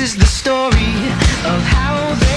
is the story of how